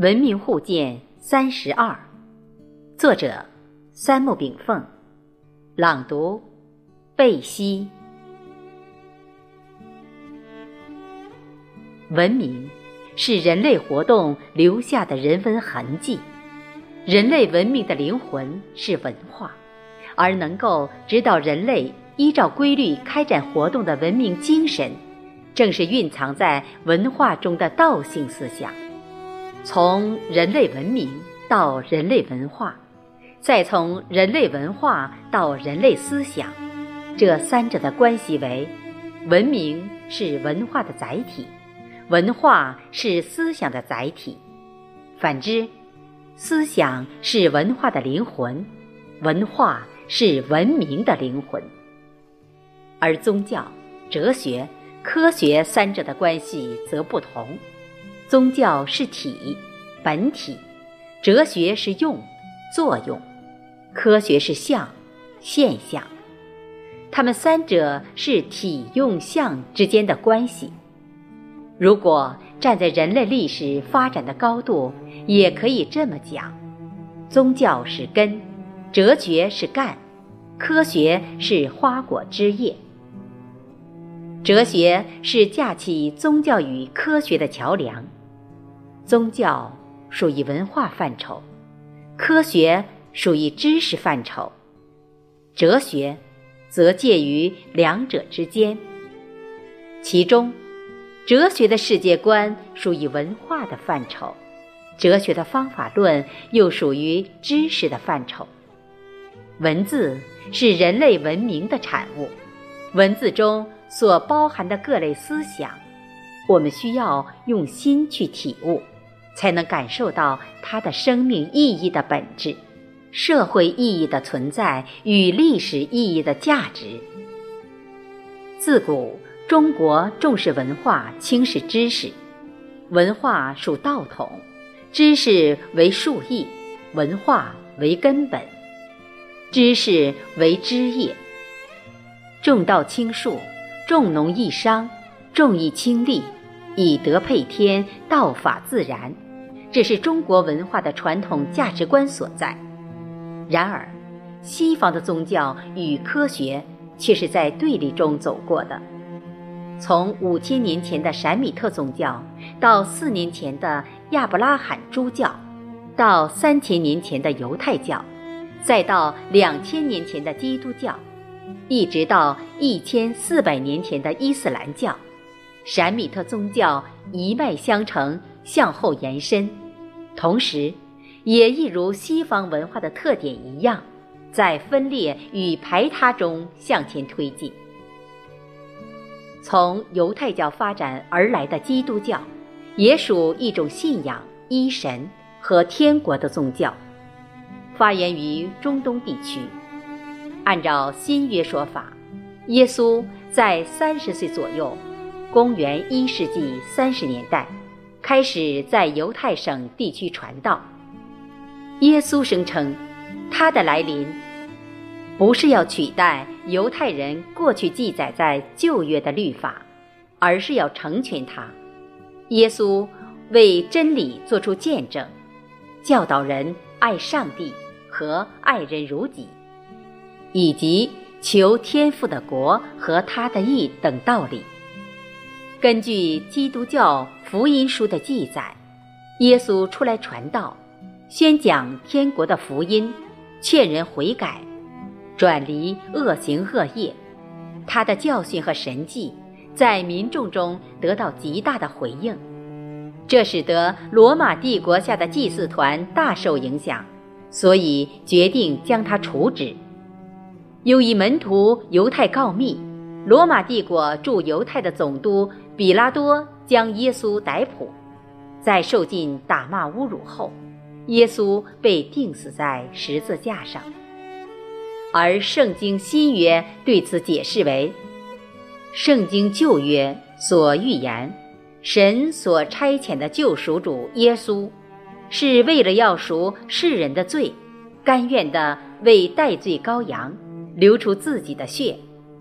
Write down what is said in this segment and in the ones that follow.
文明互鉴三十二，作者三木炳凤，朗读贝西。文明是人类活动留下的人文痕迹，人类文明的灵魂是文化，而能够指导人类依照规律开展活动的文明精神，正是蕴藏在文化中的道性思想。从人类文明到人类文化，再从人类文化到人类思想，这三者的关系为：文明是文化的载体，文化是思想的载体；反之，思想是文化的灵魂，文化是文明的灵魂。而宗教、哲学、科学三者的关系则不同。宗教是体，本体；哲学是用，作用；科学是象，现象。它们三者是体用象之间的关系。如果站在人类历史发展的高度，也可以这么讲：宗教是根，哲学是干，科学是花果枝叶。哲学是架起宗教与科学的桥梁。宗教属于文化范畴，科学属于知识范畴，哲学则介于两者之间。其中，哲学的世界观属于文化的范畴，哲学的方法论又属于知识的范畴。文字是人类文明的产物，文字中所包含的各类思想，我们需要用心去体悟。才能感受到它的生命意义的本质、社会意义的存在与历史意义的价值。自古中国重视文化，轻视知识。文化属道统，知识为树义，文化为根本，知识为枝叶。重道轻术，重农抑商，重义轻利。以德配天，道法自然，这是中国文化的传统价值观所在。然而，西方的宗教与科学却是在对立中走过的。从五千年前的闪米特宗教，到四年前的亚伯拉罕诸教，到三千年前的犹太教，再到两千年前的基督教，一直到一千四百年前的伊斯兰教。闪米特宗教一脉相承，向后延伸，同时，也一如西方文化的特点一样，在分裂与排他中向前推进。从犹太教发展而来的基督教，也属一种信仰一神和天国的宗教，发源于中东地区。按照新约说法，耶稣在三十岁左右。公元一世纪三十年代，开始在犹太省地区传道。耶稣声称，他的来临不是要取代犹太人过去记载在旧约的律法，而是要成全它。耶稣为真理做出见证，教导人爱上帝和爱人如己，以及求天父的国和他的义等道理。根据基督教福音书的记载，耶稣出来传道，宣讲天国的福音，劝人悔改，转离恶行恶业。他的教训和神迹在民众中得到极大的回应，这使得罗马帝国下的祭祀团大受影响，所以决定将他处置。有一门徒犹太告密，罗马帝国驻犹太的总督。比拉多将耶稣逮捕，在受尽打骂侮辱后，耶稣被钉死在十字架上。而圣经新约对此解释为：圣经旧约所预言，神所差遣的救赎主耶稣，是为了要赎世人的罪，甘愿的为代罪羔羊流出自己的血。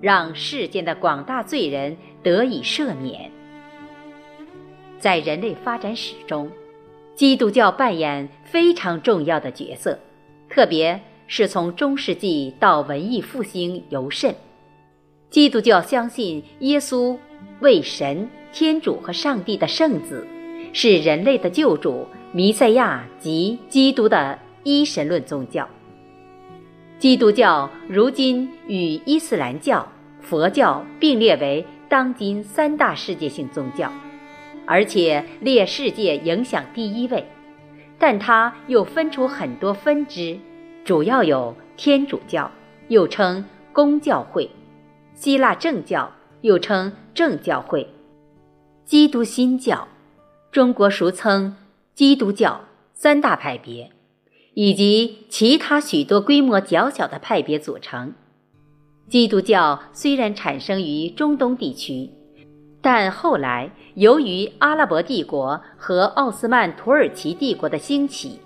让世间的广大罪人得以赦免。在人类发展史中，基督教扮演非常重要的角色，特别是从中世纪到文艺复兴尤甚。基督教相信耶稣为神、天主和上帝的圣子，是人类的救主、弥赛亚及基督的一神论宗教。基督教如今与伊斯兰教、佛教并列为当今三大世界性宗教。而且列世界影响第一位，但它又分出很多分支，主要有天主教，又称公教会；希腊正教，又称正教会；基督新教，中国俗称基督教三大派别，以及其他许多规模较小的派别组成。基督教虽然产生于中东地区。但后来，由于阿拉伯帝国和奥斯曼土耳其帝国的兴起、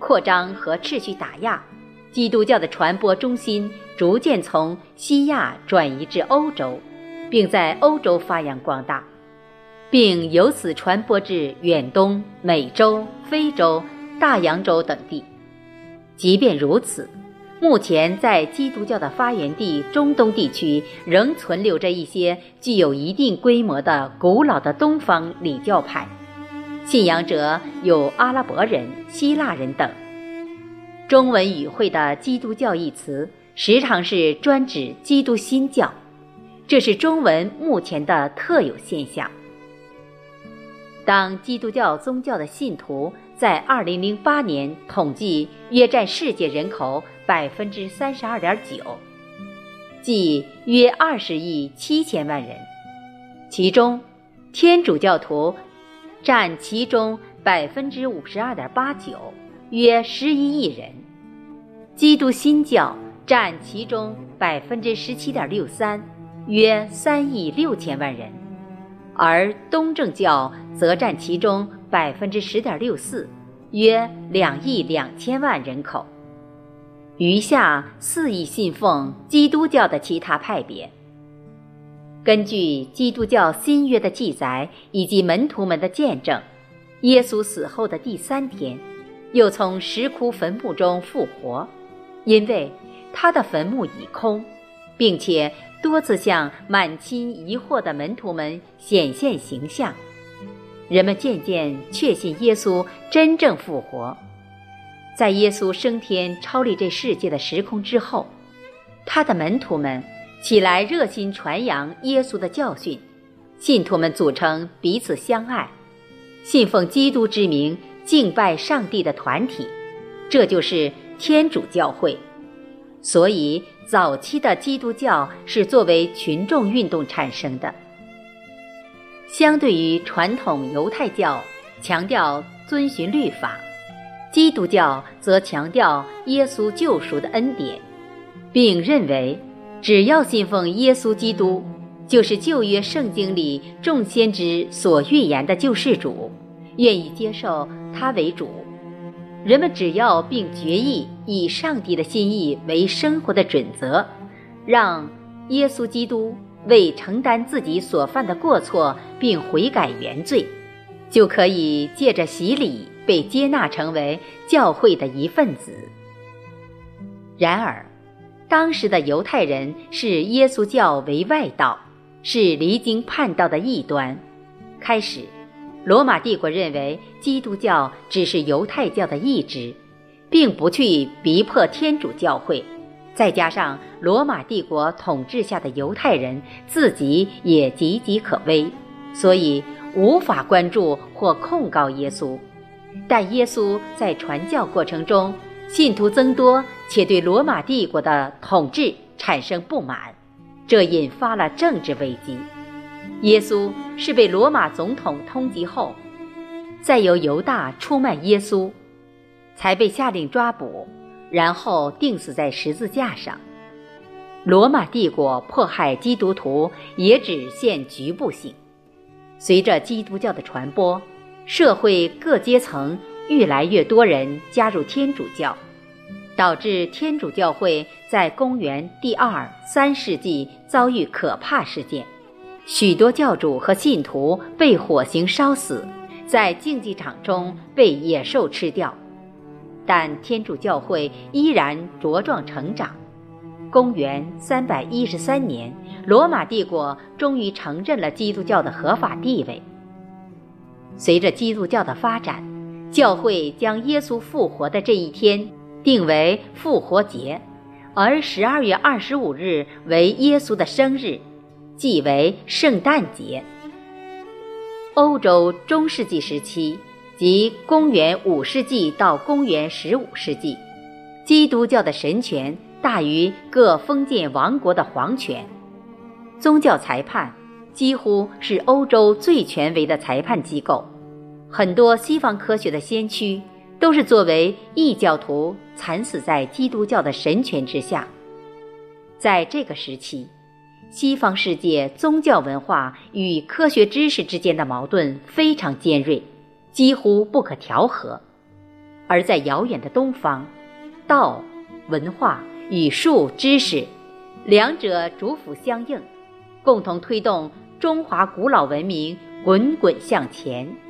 扩张和持续打压，基督教的传播中心逐渐从西亚转移至欧洲，并在欧洲发扬光大，并由此传播至远东、美洲、非洲、大洋洲等地。即便如此，目前，在基督教的发源地中东地区，仍存留着一些具有一定规模的古老的东方礼教派，信仰者有阿拉伯人、希腊人等。中文语汇的“基督教”一词，时常是专指基督新教，这是中文目前的特有现象。当基督教宗教的信徒在2008年统计约占世界人口。百分之三十二点九，即约二十亿七千万人，其中天主教徒占其中百分之五十二点八九，约十一亿人；基督新教占其中百分之十七点六三，约三亿六千万人；而东正教则占其中百分之十点六四，约两亿两千万人口。余下肆意信奉基督教的其他派别。根据基督教新约的记载以及门徒们的见证，耶稣死后的第三天，又从石窟坟墓中复活，因为他的坟墓已空，并且多次向满心疑惑的门徒们显现形象，人们渐渐确信耶稣真正复活。在耶稣升天、超离这世界的时空之后，他的门徒们起来热心传扬耶稣的教训，信徒们组成彼此相爱、信奉基督之名、敬拜上帝的团体，这就是天主教会。所以，早期的基督教是作为群众运动产生的。相对于传统犹太教，强调遵循律法。基督教则强调耶稣救赎的恩典，并认为，只要信奉耶稣基督，就是旧约圣经里众先知所预言的救世主，愿意接受他为主。人们只要并决意以上帝的心意为生活的准则，让耶稣基督为承担自己所犯的过错并悔改原罪，就可以借着洗礼。被接纳成为教会的一份子。然而，当时的犹太人视耶稣教为外道，是离经叛道的异端。开始，罗马帝国认为基督教只是犹太教的一支，并不去逼迫天主教会。再加上罗马帝国统治下的犹太人自己也岌岌可危，所以无法关注或控告耶稣。但耶稣在传教过程中，信徒增多，且对罗马帝国的统治产生不满，这引发了政治危机。耶稣是被罗马总统通缉后，再由犹大出卖耶稣，才被下令抓捕，然后钉死在十字架上。罗马帝国迫害基督徒也只限局部性，随着基督教的传播。社会各阶层越来越多人加入天主教，导致天主教会在公元第二三世纪遭遇可怕事件，许多教主和信徒被火刑烧死，在竞技场中被野兽吃掉。但天主教会依然茁壮成长。公元三百一十三年，罗马帝国终于承认了基督教的合法地位。随着基督教的发展，教会将耶稣复活的这一天定为复活节，而十二月二十五日为耶稣的生日，即为圣诞节。欧洲中世纪时期。即公元五世纪到公元十五世纪，基督教的神权大于各封建王国的皇权，宗教裁判几乎是欧洲最权威的裁判机构。很多西方科学的先驱都是作为异教徒惨死在基督教的神权之下。在这个时期，西方世界宗教文化与科学知识之间的矛盾非常尖锐。几乎不可调和，而在遥远的东方，道、文化与术知识，两者主辅相应，共同推动中华古老文明滚滚向前。